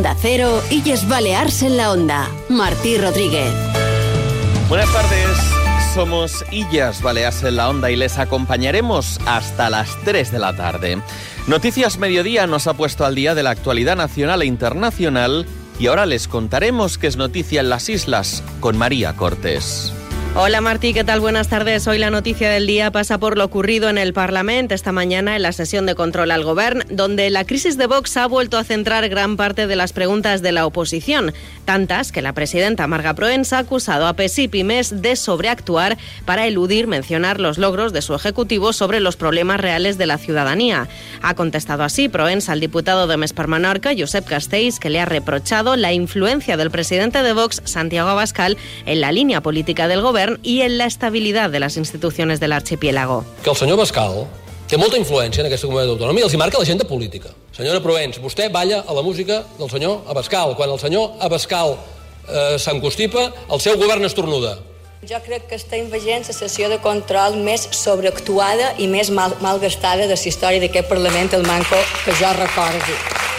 Onda Cero, Illes Balears en la Onda. Martí Rodríguez. Buenas tardes. Somos Illas Baleas en la Onda y les acompañaremos hasta las 3 de la tarde. Noticias Mediodía nos ha puesto al día de la actualidad nacional e internacional y ahora les contaremos qué es noticia en las islas con María Cortés. Hola Martí, ¿qué tal? Buenas tardes. Hoy la noticia del día pasa por lo ocurrido en el Parlamento esta mañana en la sesión de control al Gobierno, donde la crisis de Vox ha vuelto a centrar gran parte de las preguntas de la oposición, tantas que la presidenta Marga Proens ha acusado a PES y Pymes de sobreactuar para eludir mencionar los logros de su ejecutivo sobre los problemas reales de la ciudadanía. Ha contestado así Proens al diputado de Mes per Menorca, Josep Castells, que le ha reprochado la influencia del presidente de Vox, Santiago Abascal, en la línea política del Gobierno y en la de las instituciones del archipiélago. Que el senyor Bascal té molta influència en aquesta comunitat d'autonomia, els hi marca l'agenda política. Senyora Provence, vostè balla a la música del senyor Abascal. Quan el senyor Abascal eh, s'encostipa, el seu govern estornuda. Jo crec que estem veient la sessió de control més sobreactuada i més mal, malgastada de la història d'aquest Parlament, el manco que jo recordo.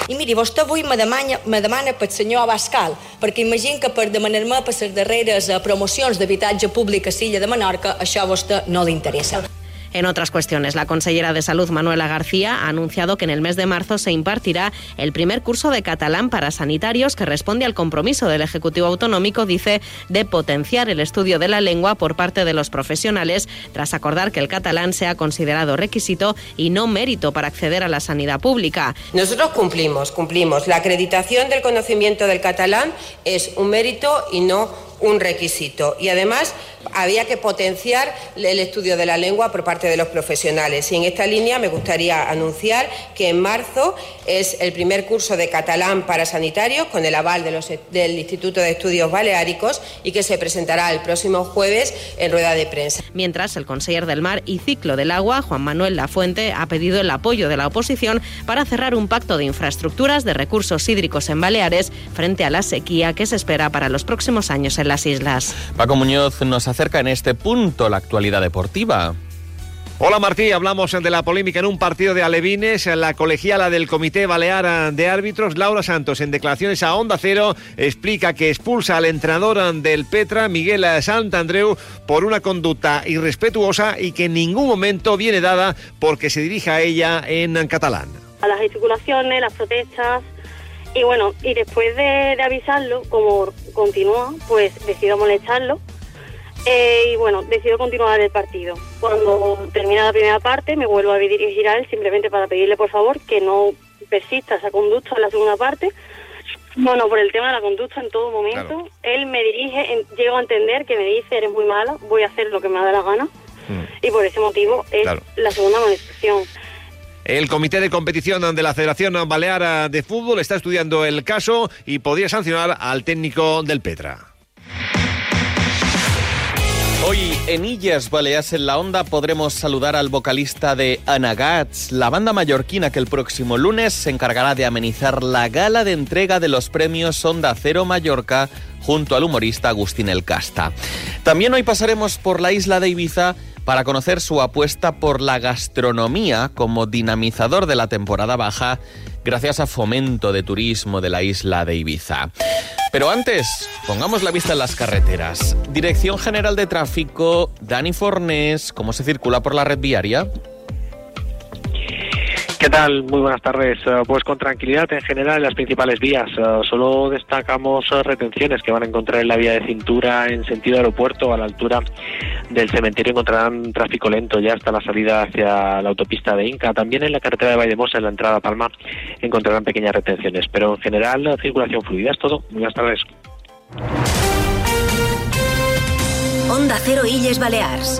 I miri, vostè avui me demana, me demana pel senyor Abascal, perquè imagino que per demanar-me per les darreres eh, promocions d'habitatge públic a Silla de Menorca, això a vostè no li interessa. En otras cuestiones, la consellera de Salud, Manuela García, ha anunciado que en el mes de marzo se impartirá el primer curso de catalán para sanitarios que responde al compromiso del Ejecutivo Autonómico, dice, de potenciar el estudio de la lengua por parte de los profesionales, tras acordar que el catalán sea considerado requisito y no mérito para acceder a la sanidad pública. Nosotros cumplimos, cumplimos. La acreditación del conocimiento del catalán es un mérito y no un requisito. Y además había que potenciar el estudio de la lengua por parte de los profesionales. Y en esta línea me gustaría anunciar que en marzo es el primer curso de catalán para sanitarios con el aval de los, del Instituto de Estudios Baleáricos y que se presentará el próximo jueves en rueda de prensa. Mientras, el conseller del Mar y Ciclo del Agua, Juan Manuel Lafuente, ha pedido el apoyo de la oposición para cerrar un pacto de infraestructuras de recursos hídricos en Baleares frente a la sequía que se espera para los próximos años en las islas. Paco Muñoz nos acerca en este punto la actualidad deportiva. Hola Martí, hablamos de la polémica en un partido de alevines. La colegiala del Comité Balear de Árbitros, Laura Santos, en declaraciones a Onda Cero, explica que expulsa al entrenador del Petra, Miguel Santandreu, por una conducta irrespetuosa y que en ningún momento viene dada porque se dirija a ella en catalán. A las gesticulaciones, las protestas, y bueno, y después de, de avisarlo, como continúa, pues decido molestarlo eh, y bueno, decido continuar el partido. Cuando termina la primera parte, me vuelvo a dirigir a él simplemente para pedirle por favor que no persista esa conducta en la segunda parte. Bueno, por el tema de la conducta en todo momento, Claro. él me dirige, en- llego a entender que me dice, eres muy mala, voy a hacer lo que me da la gana. Y por ese motivo es Claro. la segunda amonestación. El Comité de Competición de la Federación Balear de Fútbol está estudiando el caso y podría sancionar al técnico del Petra. Hoy en Illas Baleas en la Onda podremos saludar al vocalista de Anagats, la banda mallorquina que el próximo lunes se encargará de amenizar la gala de entrega de los premios Onda Cero Mallorca junto al humorista Agustín El Casta. También hoy pasaremos por la isla de Ibiza para conocer su apuesta por la gastronomía como dinamizador de la temporada baja gracias a fomento de turismo de la isla de Ibiza. Pero antes, pongamos la vista en las carreteras. Dirección General de Tráfico, Dani Fornés, ¿cómo se circula por la red viaria? ¿Qué tal? Muy buenas tardes. Eh, Pues con tranquilidad en general en las principales vías. Eh, Solo destacamos eh, retenciones que van a encontrar en la vía de cintura en sentido aeropuerto a la altura del cementerio encontrarán tráfico lento ya hasta la salida hacia la autopista de Inca. También en la carretera de Valdemosa en la entrada a Palma encontrarán pequeñas retenciones. Pero en general la circulación fluida es todo. Muy buenas tardes. Onda Cero Illes Balears.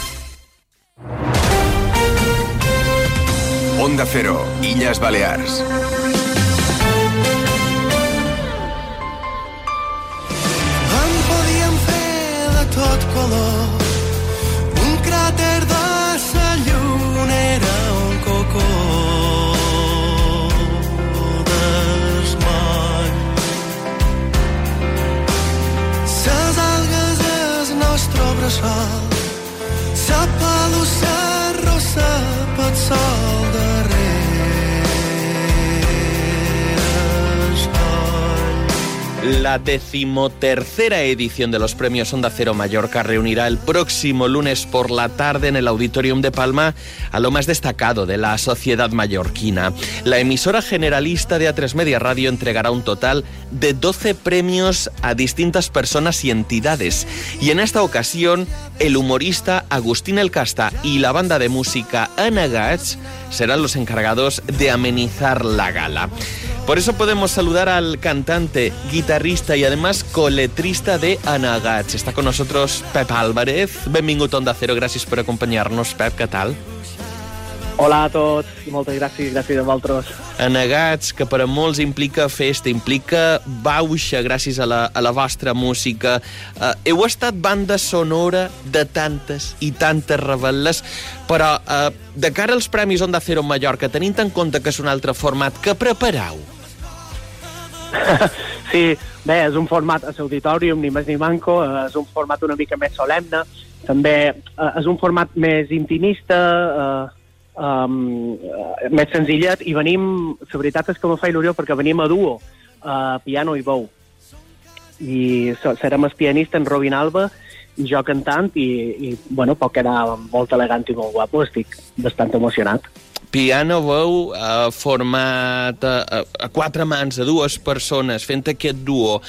Onda Cero, Illes Balears. En podíem fer de tot color. Un cràter de sa lluna era un cocó d'esmany ses algues és nostre bressol La decimotercera edición de los premios Onda Cero Mallorca reunirá el próximo lunes por la tarde en el Auditorium de Palma a lo más destacado de la sociedad mallorquina. La emisora generalista de A3 Media Radio entregará un total de 12 premios a distintas personas y entidades. Y en esta ocasión, el humorista Agustín El Casta y la banda de música Ana Gats serán los encargados de amenizar la gala. Por eso podemos saludar al cantante, guitarrista y además coletrista de Anagats. Está con nosotros Pep Álvarez. Benvingut a Onda Cero, gràcies per acompanyar-nos. Pep, què tal? Hola a tots i moltes gràcies, gràcies a vosaltres. Anagats, que per a molts implica festa, implica bauxa gràcies a la, a la vostra música. Uh, heu estat banda sonora de tantes i tantes rebel·les, però uh, de cara als Premis Onda Cero Mallorca, tenint en compte que és un altre format, que preparau? sí, bé, és un format a l'auditorium, ni més ni manco, eh, és un format una mica més solemne, també eh, és un format més intimista, eh, um, eh, més senzillet, i venim, la veritat és que me fa il·lusió perquè venim a duo, a piano i bou. I serem el pianista en Robin Alba, i jo cantant, i, i bueno, pot quedar molt elegant i molt guapo, estic bastant emocionat. Piano veu eh, format a, a, quatre mans, a dues persones, fent aquest duo.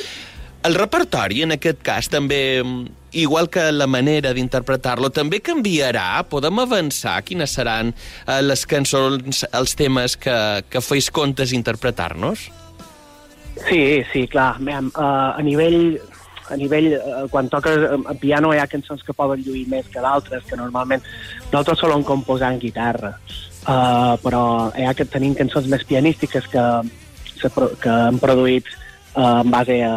El repertori, en aquest cas, també, igual que la manera d'interpretar-lo, també canviarà? Podem avançar? Quines seran eh, les cançons, els temes que, que feis comptes interpretar-nos? Sí, sí, clar. Mem, uh, a nivell, a nivell uh, quan toques a piano hi ha cançons que poden lluir més que d'altres, que normalment nosaltres solem composar en guitarra, uh, però hi ha que tenim cançons més pianístiques que, que han produït uh, en base a,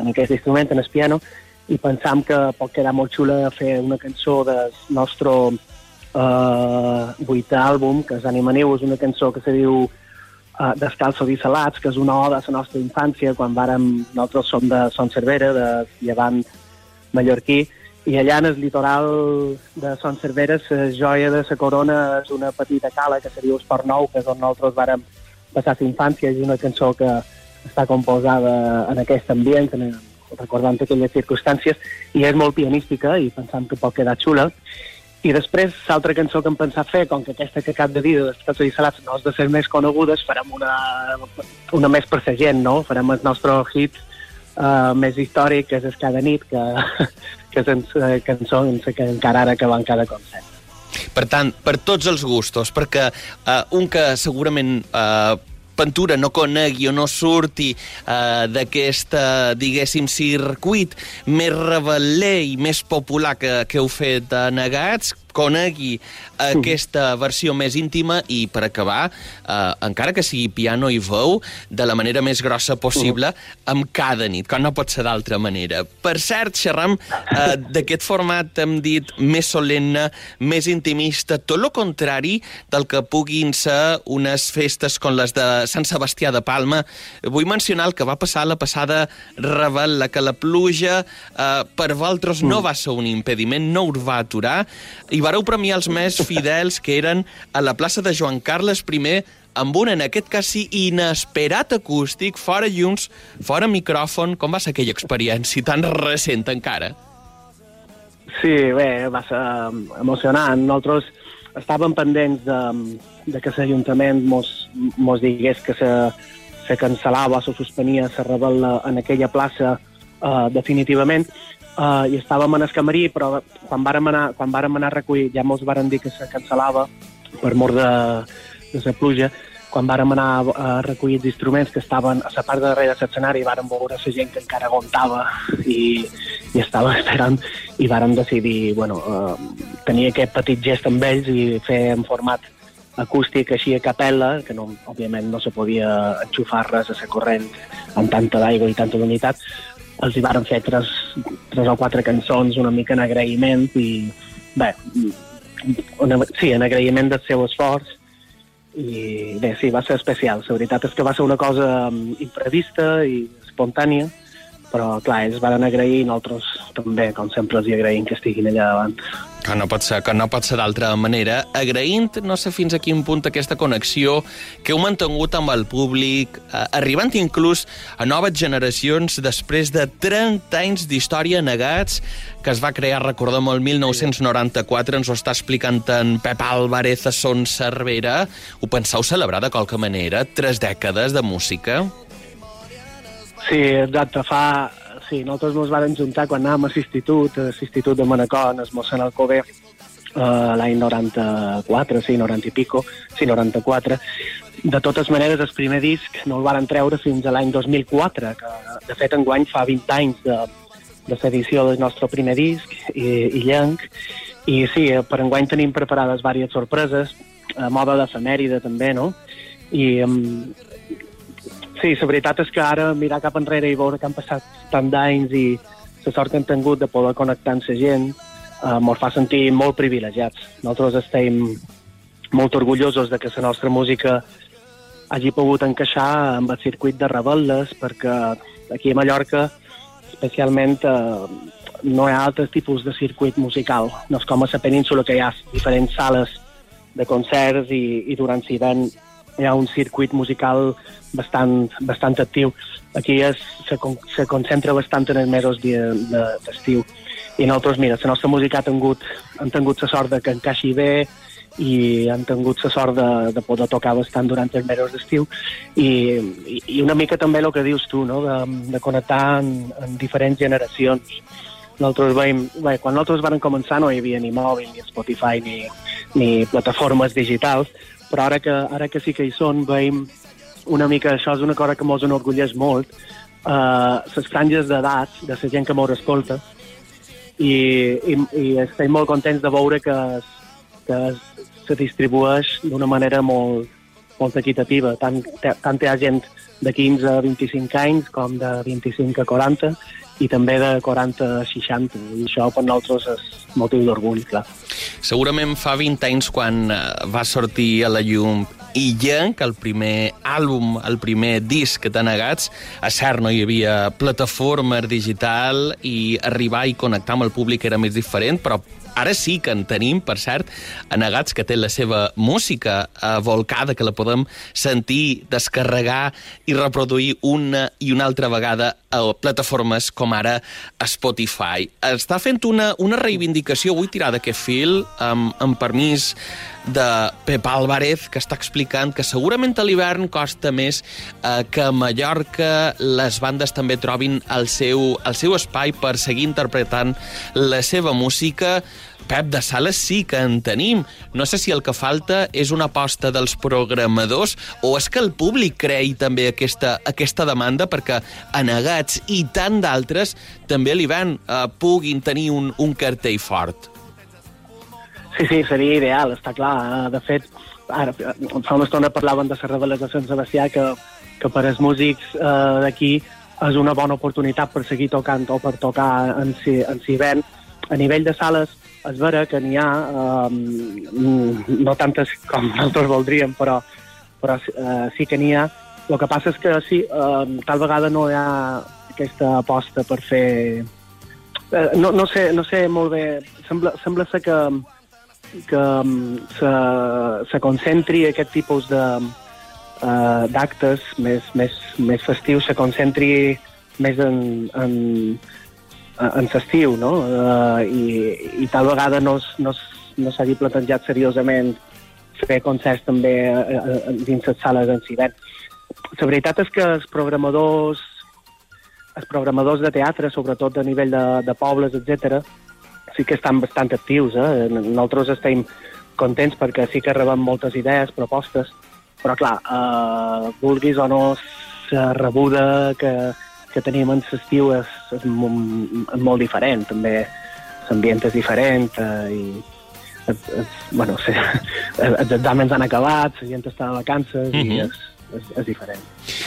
en aquest instrument, en el piano, i pensam que pot quedar molt xula fer una cançó del nostre uh, vuitè àlbum, que és Anima Niu, és una cançó que se diu uh, Descalços i Salats, que és una oda a la nostra infància, quan vàrem, nosaltres som de Son Cervera, de llevant mallorquí, i allà en el litoral de Son Cervera, la joia de la corona és una petita cala que se diu Esport Nou, que és on nosaltres vàrem passar la infància, és una cançó que està composada en aquest ambient, en, recordant aquelles circumstàncies, i és molt pianística i pensam que pot quedar xula. I després, l'altra cançó que hem pensat fer, com que aquesta que acab de dir, de Descalços i Salats, no és de ser més conegudes, farem una, una més per la gent, no? Farem el nostre hit uh, més històric, que és Cada nit, que, que cançó en la que encara ara acabant cada concert. Per tant, per tots els gustos, perquè uh, un que segurament uh, Ventura no conegui o no surti uh, d'aquest, uh, diguéssim, circuit més rebel·ler i més popular que, que heu fet a Negats, conegui aquesta versió més íntima i, per acabar, eh, encara que sigui piano i veu, de la manera més grossa possible, amb cada nit, com no pot ser d'altra manera. Per cert, xerram eh, d'aquest format, hem dit, més solemne, més intimista, tot el contrari del que puguin ser unes festes com les de Sant Sebastià de Palma. Vull mencionar el que va passar la passada Rebel, la que la pluja eh, per vosaltres no va ser un impediment, no us va aturar, i vareu premiar els més fidels que eren a la plaça de Joan Carles I amb un, en aquest cas sí, inesperat acústic, fora llums, fora micròfon. Com va ser aquella experiència tan recent encara? Sí, bé, va ser emocionant. Nosaltres estàvem pendents de, de que l'Ajuntament mos, mos digués que se, se cancel·lava, se suspenia la rebel en aquella plaça uh, definitivament uh, i estàvem en el camarí, però quan vàrem anar, quan vàrem anar a recollir ja mos varen dir que se cancel·lava per mort de, de la pluja. Quan vàrem anar a recollir els instruments que estaven a la part de darrere de l'escenari, vàrem veure la gent que encara aguantava i, i estava esperant i vàrem decidir bueno, uh, tenir aquest petit gest amb ells i fer en format acústic així a capella, que no, òbviament no se podia enxufar res a la corrent amb tanta d'aigua i tanta humitat, els hi varen fer tres, tres o quatre cançons una mica en agraïment i bé, una, sí, en agraïment del seu esforç i bé, sí, va ser especial. La veritat és que va ser una cosa mm, imprevista i espontània, però clar, ells van agrair i nosaltres també, com sempre, els hi agraïm que estiguin allà davant. Que no pot ser, que no pot ser d'altra manera. Agraint, no sé fins a quin punt aquesta connexió que heu mantingut amb el públic, eh, arribant inclús a noves generacions després de 30 anys d'història negats, que es va crear, recordem, el 1994, ens ho està explicant en Pep Álvarez a Son Cervera. Ho penseu celebrar de qualque manera? Tres dècades de música? Sí, exacte. Fa... Sí, nosaltres ens vam juntar quan anàvem a l'institut, a l'institut de Manacor, el mossèn Alcover, uh, l'any 94, sí, 90 i pico, sí, 94. De totes maneres, el primer disc no el van treure fins a l'any 2004, que de fet enguany fa 20 anys de, de l'edició del nostre primer disc i, i llenc. I sí, per enguany tenim preparades diverses sorpreses, a moda d'efemèride també, no? I Sí, la veritat és que ara mirar cap enrere i veure que han passat tant d'anys i la sort que hem tingut de poder connectar amb la gent eh, ens fa sentir molt privilegiats. Nosaltres estem molt orgullosos de que la nostra música hagi pogut encaixar amb el circuit de rebel·les perquè aquí a Mallorca especialment eh, no hi ha altres tipus de circuit musical. No és com a la península que hi ha diferents sales de concerts i, i durant l'hivern hi ha un circuit musical bastant, bastant actiu. Aquí es, se, se concentra bastant en els mesos d'estiu. De, I nosaltres, mira, la nostra música ha tingut, han tingut la sort de que encaixi bé i han tingut la sort de, de poder tocar bastant durant els mesos d'estiu i, i una mica també el que dius tu, no? de, de connectar en, en diferents generacions. Nosaltres veiem, bé, quan nosaltres vam començar no hi havia ni mòbil, ni Spotify, ni, ni plataformes digitals, però ara que, ara que sí que hi són, veiem una mica, això és una cosa que mos enorgulleix molt, uh, les franges d'edat de la gent que mos escolta, i, i, i estem molt contents de veure que, que se distribueix d'una manera molt, molt equitativa. Tant, tant hi ha gent de 15 a 25 anys com de 25 a 40 i també de 40 a 60. I això per nosaltres és motiu d'orgull, clar. Segurament fa 20 anys quan eh, va sortir a la llum i que el primer àlbum, el primer disc que t'ha negats, a cert no hi havia plataforma digital i arribar i connectar amb el públic era més diferent, però Ara sí que en tenim, per cert, Anegats, que té la seva música eh, volcada, que la podem sentir, descarregar i reproduir una i una altra vegada a plataformes com ara Spotify. Està fent una, una reivindicació, vull tirar d'aquest fil, amb, amb permís de Pep Álvarez, que està explicant que segurament a l'hivern costa més eh, que a Mallorca les bandes també trobin el seu, el seu espai per seguir interpretant la seva música. Pep, de sales sí que en tenim. No sé si el que falta és una aposta dels programadors o és que el públic crei també aquesta, aquesta demanda perquè anegats i tant d'altres també a l'hivern eh, puguin tenir un, un cartell fort. Sí, sí, seria ideal, està clar. Eh, de fet, ara, fa una estona parlaven de les rebel·les de Sebastià, que, que per als músics eh, d'aquí és una bona oportunitat per seguir tocant o per tocar en, si, en Civent. A nivell de sales, és vera que n'hi ha, eh, no tantes com nosaltres voldríem, però, però eh, sí que n'hi ha. El que passa és que sí, eh, tal vegada no hi ha aquesta aposta per fer... Eh, no, no, sé, no sé molt bé, sembla, sembla ser que, que se, se concentri aquest tipus de uh, d'actes més, més, més festius, se concentri més en, en, en l'estiu, no? Uh, i, I tal vegada no, no, no s'hagi plantejat seriosament fer concerts també uh, dins les sales en hivern. La veritat és que els programadors els programadors de teatre, sobretot a nivell de, de pobles, etc, sí que estan bastant actius. Eh? Nosaltres estem contents perquè sí que rebem moltes idees, propostes, però clar, eh, vulguis o no, la rebuda que, que tenim en l'estiu és, és, mo- és molt diferent. També l'ambient és diferent eh, i es, es, bueno, sí, els exàmens han acabat, la gent està de vacances Mhm. i és, és, és diferent.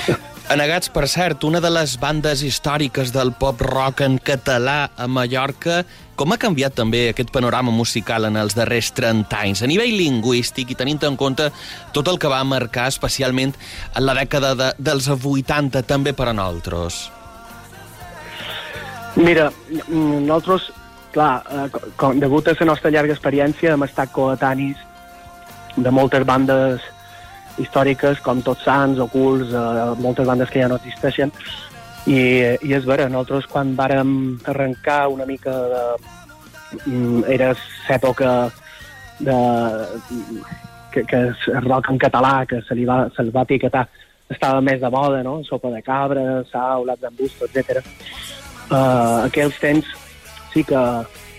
Anegats, per cert, una de les bandes històriques del pop-rock en català a Mallorca, com ha canviat també aquest panorama musical en els darrers 30 anys? A nivell lingüístic i tenint en compte tot el que va marcar especialment en la dècada de, dels 80 també per a nosaltres. Mira, mm, nosaltres, clar, eh, co- com, degut a la nostra llarga experiència hem estat coetanis de moltes bandes històriques com Tots Sants, Ocults, eh, moltes bandes que ja no existeixen i, i és vera, nosaltres quan vàrem arrencar una mica de... mm, Era l'època de, que, que el rock en català, que se li va, se li va etiquetar, estava més de moda, no? Sopa de cabra, sau, l'Ats d'embusto, etc. Uh, aquells temps sí que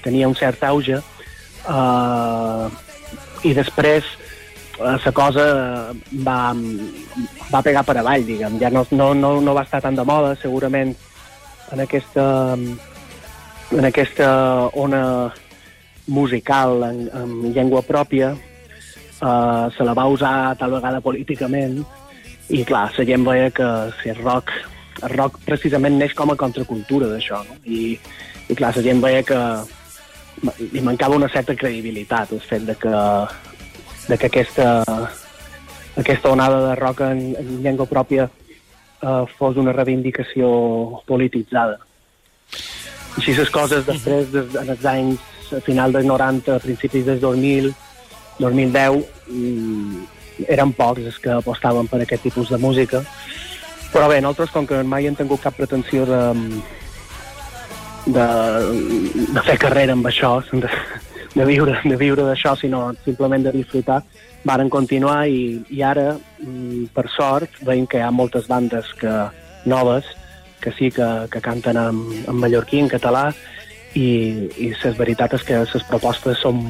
tenia un cert auge uh, i després eh, la cosa va, va pegar per avall, diguem. Ja no, no, no, no va estar tan de moda, segurament en aquesta, en aquesta ona musical en, en llengua pròpia uh, se la va usar tal vegada políticament i clar, la gent veia que si el rock, el rock precisament neix com a contracultura d'això, no? I, i clar, la gent veia que li mancava una certa credibilitat el fet de que, de que aquesta, aquesta onada de rock en, en llengua pròpia eh, fos una reivindicació polititzada. Així les coses després, des, en els anys a final dels 90, a principis dels 2000, 2010, mm, eren pocs els que apostaven per aquest tipus de música. Però bé, nosaltres, com que mai hem tingut cap pretensió de, de, de fer carrera amb això, de, de viure de viure d'això, sinó simplement de disfrutar, varen continuar i, i ara, mm, per sort, veiem que hi ha moltes bandes que, noves que sí que, que canten en, en mallorquí, en català, i, i la veritat és que les propostes són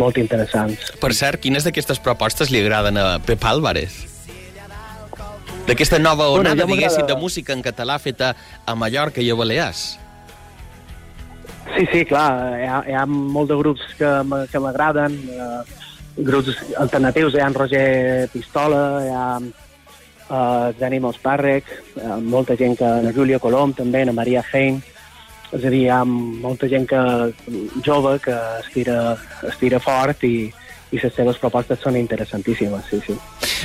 molt interessants. Per cert, quines d'aquestes propostes li agraden a Pep Álvarez? D'aquesta nova Bueno, onada, ja m'agrada- diguéssim, de música en català feta a Mallorca i a Balears. Sí, sí, clar, hi ha, hi ha molt de grups que m'agraden, eh, grups alternatius, hi ha en Roger Pistola, hi ha eh, Dani Pàrrec, eh, molta gent que... La Júlia Colom, també, la Maria Hein, és a dir, hi ha molta gent que, jove que estira, estira fort i, i les seves propostes són interessantíssimes, sí, sí.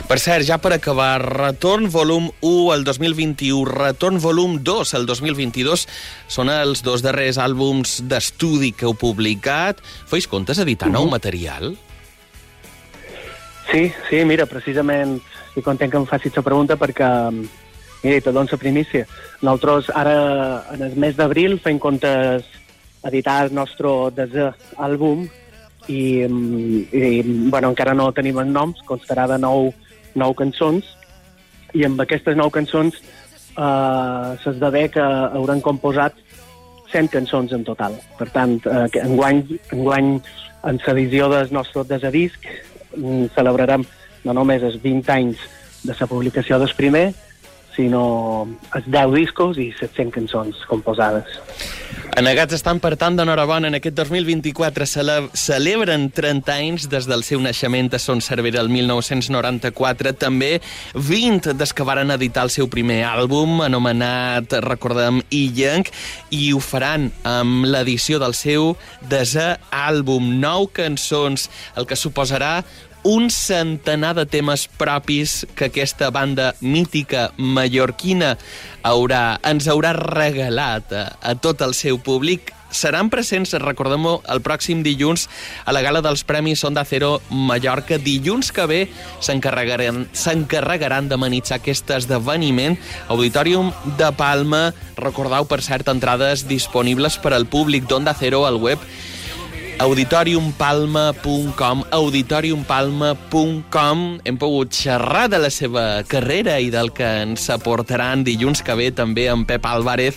Per cert, ja per acabar, Retorn volum 1 el 2021, Retorn volum 2 el 2022, són els dos darrers àlbums d'estudi que heu publicat. Feis comptes editar nou Mhm. material? Sí, sí, mira, precisament estic content que em facis la pregunta perquè, mira, te dono la primícia. Nosaltres ara, en el mes d'abril, fem comptes editar el nostre desè àlbum i, mm, i, bueno, encara no tenim els noms, constarà de nou, nou cançons i amb aquestes nou cançons eh, s'esdevé que hauran composat 100 cançons en total. Per tant, eh, enguany, enguany en l'edició del nostre desè disc mm, celebrarem no només els 20 anys de la publicació del primer, sinó els 10 discos i 700 cançons composades. Anegats estan, per tant, d'enhorabona. En aquest 2024 cele celebren 30 anys des del seu naixement a Son Cervera el 1994. També 20 des que varen editar el seu primer àlbum, anomenat, recordem, Illenc, i ho faran amb l'edició del seu desè àlbum. Nou cançons, el que suposarà un centenar de temes propis que aquesta banda mítica mallorquina haurà, ens haurà regalat a, a tot el seu públic. seran presents, recordem-ho, el pròxim dilluns a la gala dels Premis Onda Cero Mallorca. Dilluns que ve s'encarregaran s'encarregaran d'amenitzar aquest esdeveniment. Auditorium de Palma, recordeu, per cert, entrades disponibles per al públic d'Onda Cero al web auditoriumpalma.com auditoriumpalma.com hem pogut xerrar de la seva carrera i del que ens aportaran dilluns que ve també en Pep Álvarez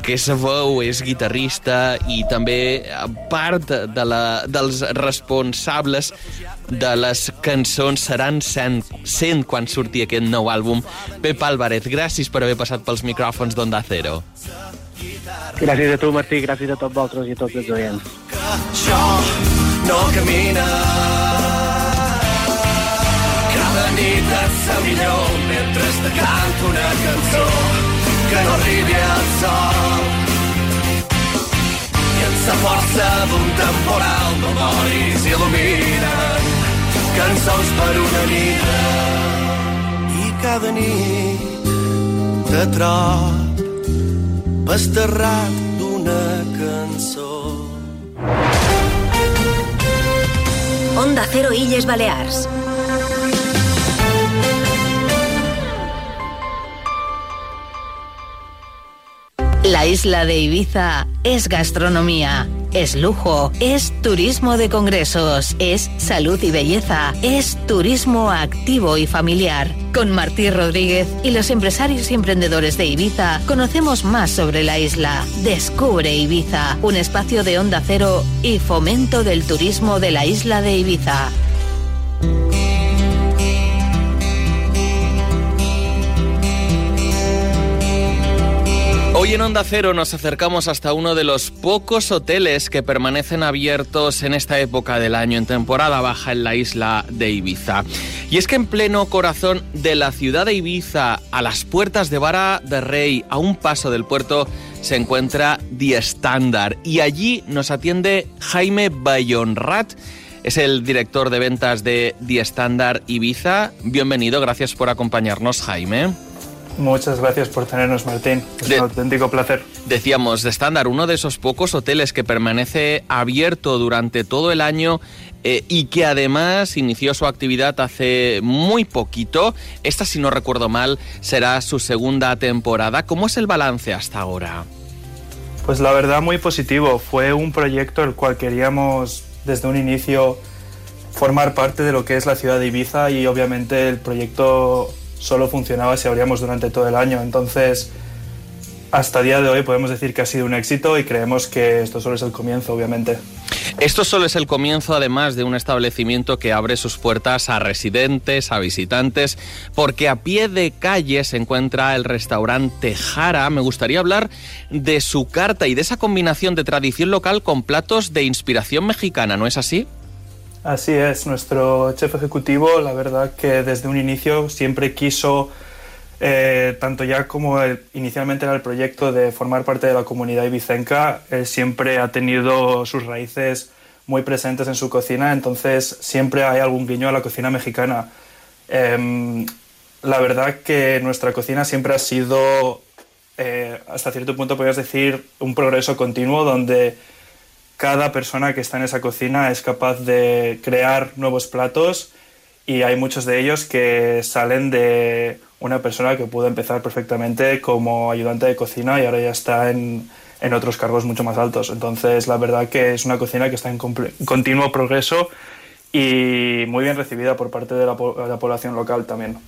que veu, és guitarrista i també part de la, dels responsables de les cançons seran 100, 100 quan surti aquest nou àlbum. Pep Álvarez, gràcies per haver passat pels micròfons d'Onda Cero. Gràcies a tu, Martí, gràcies a tots vosaltres i a tots els oients. Això no camina. Cada nit et sa millor mentre te canto una cançó que no arribi al sol. I en sa força d'un temporal memoris il·luminen cançons per una nit. I cada nit te trob desterrat d'una cançó. Onda Cero Illes Balears. La isla de Ibiza es gastronomía, es lujo, es turismo de congresos, es salud y belleza, es turismo activo y familiar. Con Martí Rodríguez y los empresarios y emprendedores de Ibiza conocemos más sobre la isla. Descubre Ibiza, un espacio de onda cero y fomento del turismo de la isla de Ibiza. Hoy en Onda Cero nos acercamos hasta uno de los pocos hoteles que permanecen abiertos en esta época del año, en temporada baja en la isla de Ibiza. Y es que en pleno corazón de la ciudad de Ibiza, a las puertas de Vara de Rey, a un paso del puerto, se encuentra The Standard. Y allí nos atiende Jaime Bayonrat. Es el director de ventas de The Standard Ibiza. Bienvenido, gracias por acompañarnos, Jaime. Muchas gracias por tenernos, Martín. Es De- un auténtico placer. Decíamos, de estándar, uno de esos pocos hoteles que permanece abierto durante todo el año eh, y que además inició su actividad hace muy poquito. Esta, si no recuerdo mal, será su segunda temporada. ¿Cómo es el balance hasta ahora? Pues la verdad muy positivo. Fue un proyecto el cual queríamos desde un inicio formar parte de lo que es la ciudad de Ibiza y obviamente el proyecto solo funcionaba si abríamos durante todo el año. Entonces, hasta día de hoy podemos decir que ha sido un éxito y creemos que esto solo es el comienzo, obviamente. Esto solo es el comienzo, además de un establecimiento que abre sus puertas a residentes, a visitantes, porque a pie de calle se encuentra el restaurante Jara. Me gustaría hablar de su carta y de esa combinación de tradición local con platos de inspiración mexicana, ¿no es así? Así es, nuestro chef ejecutivo, la verdad que desde un inicio siempre quiso, eh, tanto ya como el- inicialmente era el proyecto de formar parte de la comunidad ibicenca, él siempre ha tenido sus raíces muy presentes en su cocina, entonces siempre hay algún guiño a la cocina mexicana. Em, la verdad que nuestra cocina siempre ha sido, eh, hasta cierto punto podrías decir, un progreso continuo donde cada persona que está en esa cocina es capaz de crear nuevos platos y hay muchos de ellos que salen de una persona que pudo empezar perfectamente como ayudante de cocina y ahora ya está en, en otros cargos mucho más altos. Entonces, la verdad que es una cocina que está en continuo progreso y muy bien recibida por parte de la, la población local también.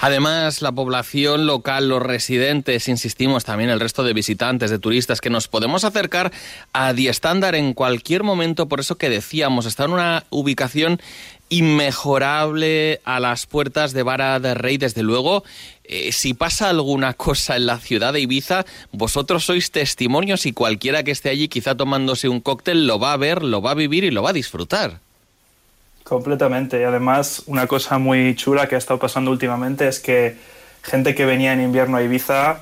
Además, la población local, los residentes, insistimos también el resto de visitantes, de turistas, que nos podemos acercar a Die Standard en cualquier momento, por eso que decíamos, está en una ubicación inmejorable a las puertas de Vara de Rey, desde luego. eh, si pasa alguna cosa en la ciudad de Ibiza, vosotros sois testimonios y cualquiera que esté allí quizá tomándose un cóctel lo va a ver, lo va a vivir y lo va a disfrutar. Completamente. Y además, una cosa muy chula que ha estado pasando últimamente es que gente que venía en invierno a Ibiza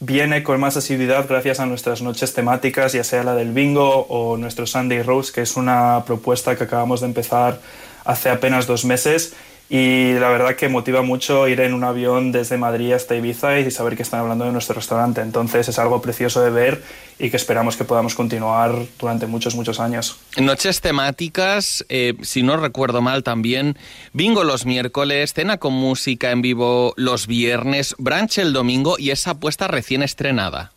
viene con más asiduidad gracias a nuestras noches temáticas, ya sea la del bingo o nuestro Sunday Rose, que es una propuesta que acabamos de empezar hace apenas dos meses y la verdad que motiva mucho ir en un avión desde Madrid hasta Ibiza y saber que están hablando de nuestro restaurante. Entonces es algo precioso de ver y que esperamos que podamos continuar durante muchos, muchos años. Noches temáticas, eh, si no recuerdo mal también, bingo los miércoles, cena con música en vivo los viernes, brunch el domingo y esa apuesta recién estrenada.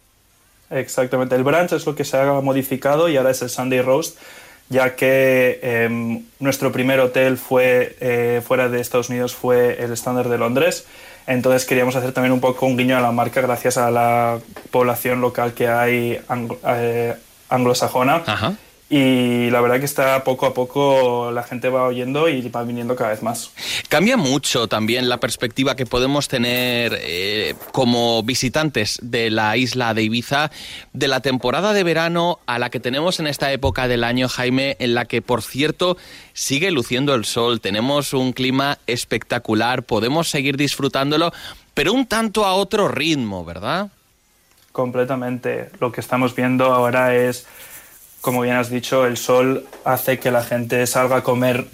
Exactamente, el brunch es lo que se ha modificado y ahora es el Sunday Roast ya que em, nuestro primer hotel fue eh, fuera de Estados Unidos fue el Standard de Londres. Entonces queríamos hacer también un poco un guiño a la marca gracias a la población local que hay eh, anglosajona y la verdad que está poco a poco la gente va oyendo y va viniendo cada vez más. Cambia mucho también la perspectiva que podemos tener eh, como visitantes de la isla de Ibiza de la temporada de verano a la que tenemos en esta época del año, Jaime, en la que, por cierto, sigue luciendo el sol, tenemos un clima espectacular, podemos seguir disfrutándolo, pero un tanto a otro ritmo, ¿verdad? Completamente. Lo que estamos viendo ahora es como bien has dicho, el sol hace que la gente salga a comer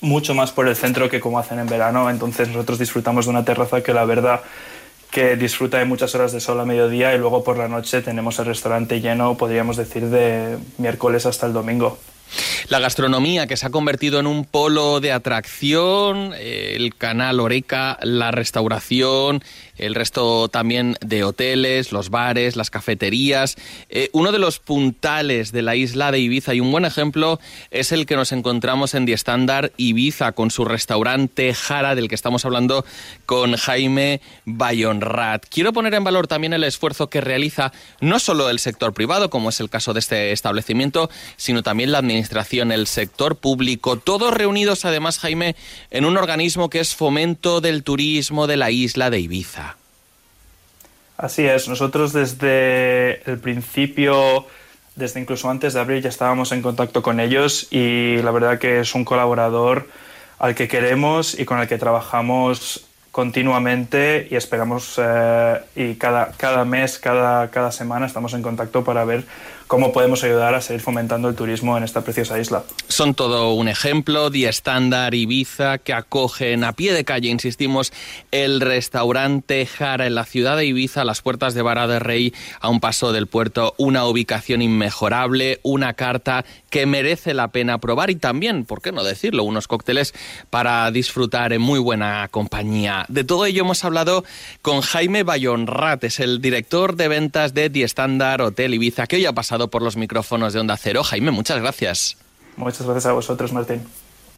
mucho más por el centro que como hacen en verano. Entonces nosotros disfrutamos de una terraza que la verdad que disfruta de muchas horas de sol a mediodía y luego por la noche tenemos el restaurante lleno, podríamos decir, de miércoles hasta el domingo. La gastronomía que se ha convertido en un polo de atracción, el canal Oreca, la restauración, el resto también de hoteles, los bares, las cafeterías. Eh, uno de los puntales de la isla de Ibiza y un buen ejemplo es el que nos encontramos en The Standard Ibiza con su restaurante Jara del que estamos hablando con Jaime Bayonrat. Quiero poner en valor también el esfuerzo que realiza no solo el sector privado, como es el caso de este establecimiento, sino también la administración, el sector público, todos reunidos además, Jaime, en un organismo que es fomento del turismo de la isla de Ibiza. Así es, nosotros desde el principio, desde incluso antes de abril, ya estábamos en contacto con ellos y la verdad que es un colaborador al que queremos y con el que trabajamos continuamente y esperamos eh, y cada, cada mes, cada, cada semana estamos en contacto para ver cómo podemos ayudar a seguir fomentando el turismo en esta preciosa isla. Son todo un ejemplo, Día Estándar, Ibiza, que acogen a pie de calle, insistimos, el restaurante Jara en la ciudad de Ibiza, a las puertas de Vara de Rey, a un paso del puerto, una ubicación inmejorable, una carta que merece la pena probar y también, ¿por qué no decirlo?, unos cócteles para disfrutar en muy buena compañía. De todo ello hemos hablado con Jaime Bayonrat, es el director de ventas de The Standard Hotel Ibiza, que hoy ha pasado por los micrófonos de Onda Cero. Jaime, muchas gracias. Muchas gracias a vosotros, Martín.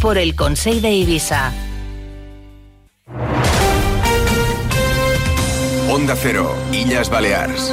por el Consejo de Ibiza. Onda Cero, Illas Balears.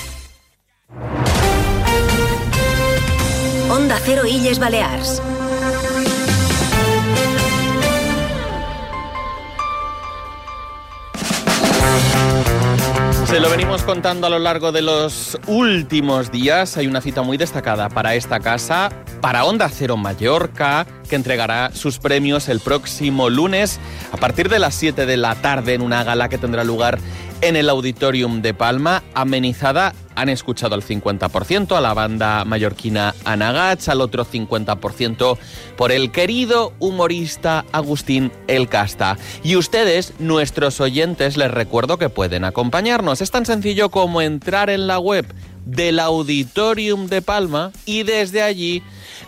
Onda Cero Illes Balears. Se lo venimos contando a lo largo de los últimos días. Hay una cita muy destacada para esta casa, para Onda Cero Mallorca, que entregará sus premios el próximo lunes a partir de las 7 de la tarde en una gala que tendrá lugar en el Auditorium de Palma, amenizada, han escuchado al 50% a la banda mallorquina Anagach, al otro 50% por el querido humorista Agustín El Casta. Y ustedes, nuestros oyentes, les recuerdo que pueden acompañarnos. Es tan sencillo como entrar en la web del Auditorium de Palma y desde allí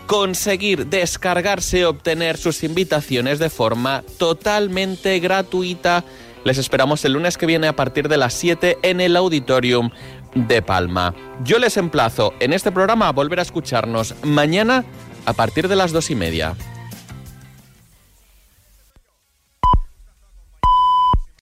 conseguir descargarse obtener sus invitaciones de forma totalmente gratuita. Les esperamos el lunes que viene a partir de las 7 en el Auditorium de Palma. Yo les emplazo en este programa a volver a escucharnos mañana a partir de las dos y media.